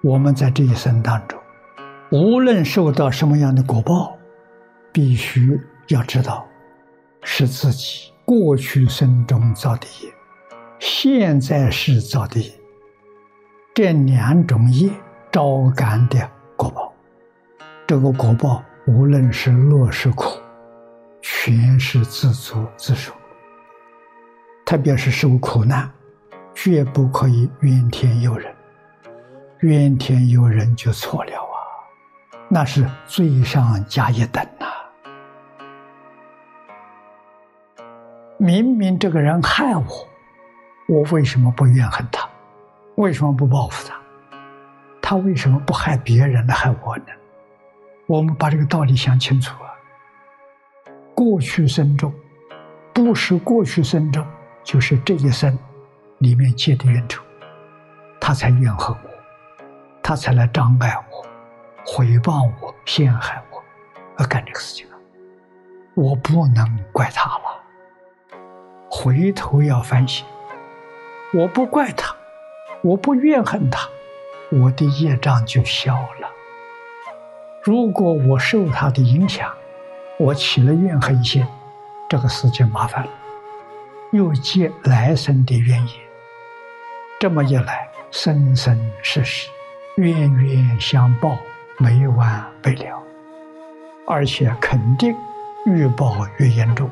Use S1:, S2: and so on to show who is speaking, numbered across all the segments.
S1: 我们在这一生当中，无论受到什么样的果报，必须要知道，是自己过去生中造的业，现在是造的业，这两种业招感的果报，这个果报无论是乐是苦，全是自作自受。特别是受苦难，绝不可以怨天尤人。怨天尤人就错了啊，那是罪上加一等呐。明明这个人害我，我为什么不怨恨他？为什么不报复他？他为什么不害别人来害我呢？我们把这个道理想清楚啊。过去生中，不是过去生中。就是这一生里面结的冤仇，他才怨恨我，他才来障碍我、诽谤我、陷害我，而干这个事情了。我不能怪他了，回头要反省。我不怪他，我不怨恨他，我的业障就消了。如果我受他的影响，我起了怨恨心，这个事情麻烦了。又结来生的怨言，这么一来，生生世世，冤冤相报，没完没了，而且肯定越报越严重，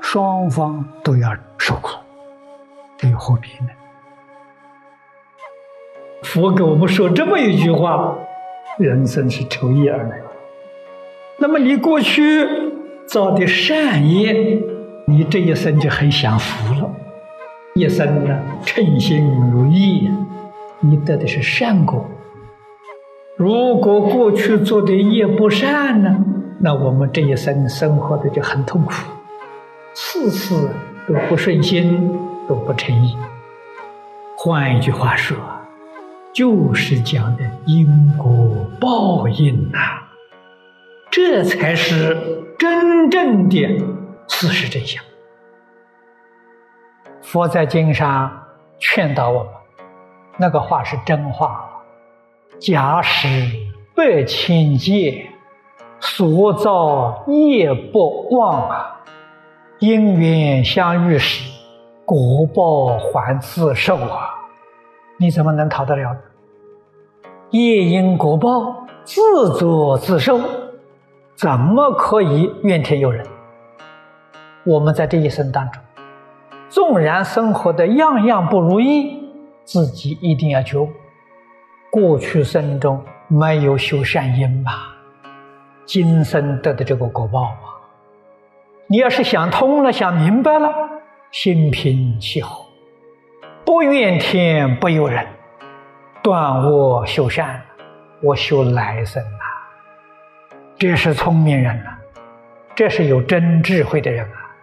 S1: 双方都要受苦，这又何必呢？佛给我们说这么一句话：人生是抽业而来，那么你过去造的善业。你这一生就很享福了，一生呢称心如意，你得的是善果。如果过去做的业不善呢，那我们这一生生活的就很痛苦，次次都不顺心，都不称意。换一句话说，就是讲的因果报应呐，这才是真正的。事实真相，佛在经上劝导我们，那个话是真话。假使百千劫所造业不忘啊，因缘相遇时，果报还自受啊！你怎么能逃得了呢？业因果报自作自受，怎么可以怨天尤人？我们在这一生当中，纵然生活的样样不如意，自己一定要觉悟：过去生中没有修善因吧，今生得的这个果报啊！你要是想通了、想明白了，心平气和，不怨天不尤人，断恶修善，我修来生啊！这是聪明人啊，这是有真智慧的人啊！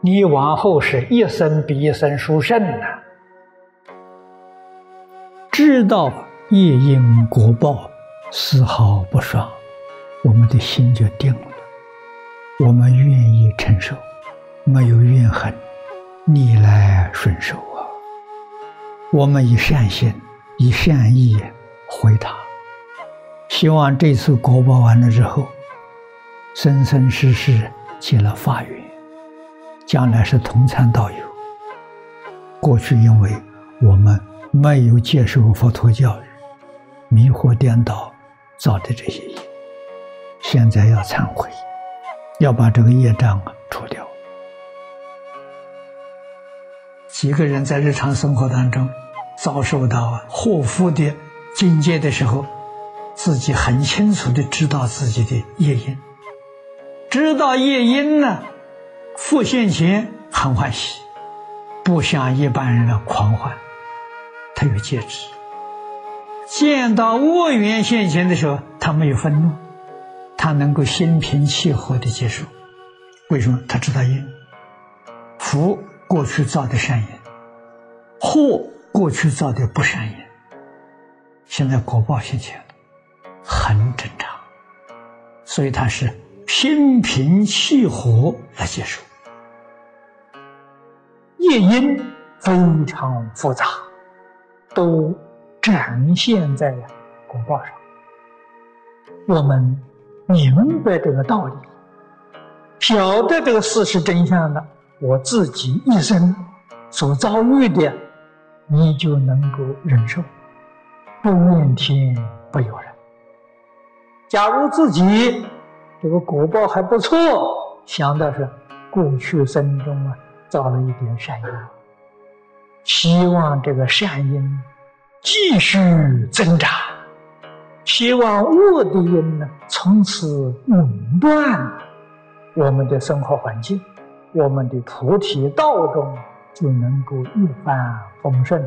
S1: 你往后是一生比一生殊胜呐！知道业因果报丝毫不爽，我们的心就定了。我们愿意承受，没有怨恨，逆来顺受啊！我们以善心、以善意回答，希望这次果报完了之后，生生世世结了法缘。将来是同参道友。过去因为我们没有接受佛陀教育，迷惑颠倒造的这些业，现在要忏悔，要把这个业障啊除掉。几个人在日常生活当中遭受到祸福的境界的时候，自己很清楚的知道自己的业因，知道业因呢。复现前很欢喜，不像一般人的狂欢，他有戒指。见到恶缘现前的时候，他没有愤怒，他能够心平气和的接受。为什么？他知道因，福过去造的善业，祸过去造的不善业，现在果报现前，很正常。所以他是心平气和来接受。业因非常复杂，都展现在果报上。我们明白这个道理，晓得这个事实真相的，我自己一生所遭遇的，你就能够忍受，不怨天不尤人。假如自己这个果报还不错，想的是过去生中啊造了一点善因，希望这个善因继续增长，希望恶的因呢从此垄断，我们的生活环境，我们的菩提道中就能够一帆风顺，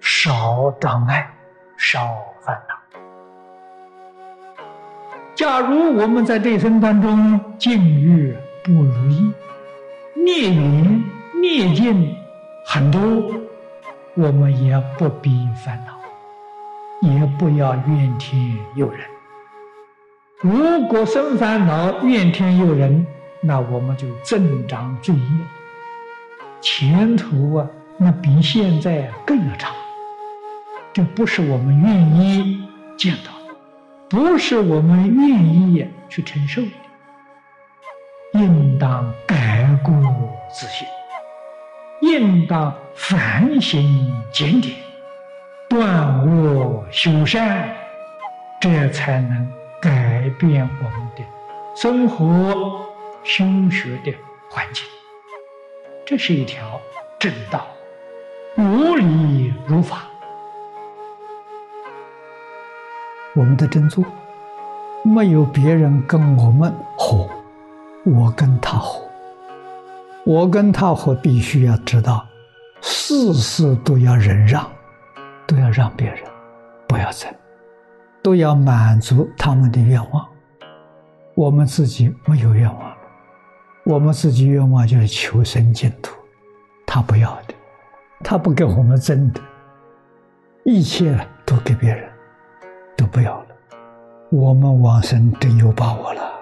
S1: 少障碍，少烦恼。假如我们在这一生当中境遇不如意，孽缘孽境很多，我们也不必烦恼，也不要怨天尤人。如果生烦恼、怨天尤人，那我们就增长罪业，前途啊，那比现在更要差。这不是我们愿意见到的。不是我们愿意去承受的，应当改过自新，应当反省检点，断恶修善，这才能改变我们的生活、修学的环境。这是一条正道，无理如法。我们的真做，没有别人跟我们合，我跟他合，我跟他和，必须要知道，事事都要忍让，都要让别人，不要争，都要满足他们的愿望。我们自己没有愿望，我们自己愿望就是求生净土，他不要的，他不跟我们争的，一切都给别人。都不要了，我们往生真有把握了。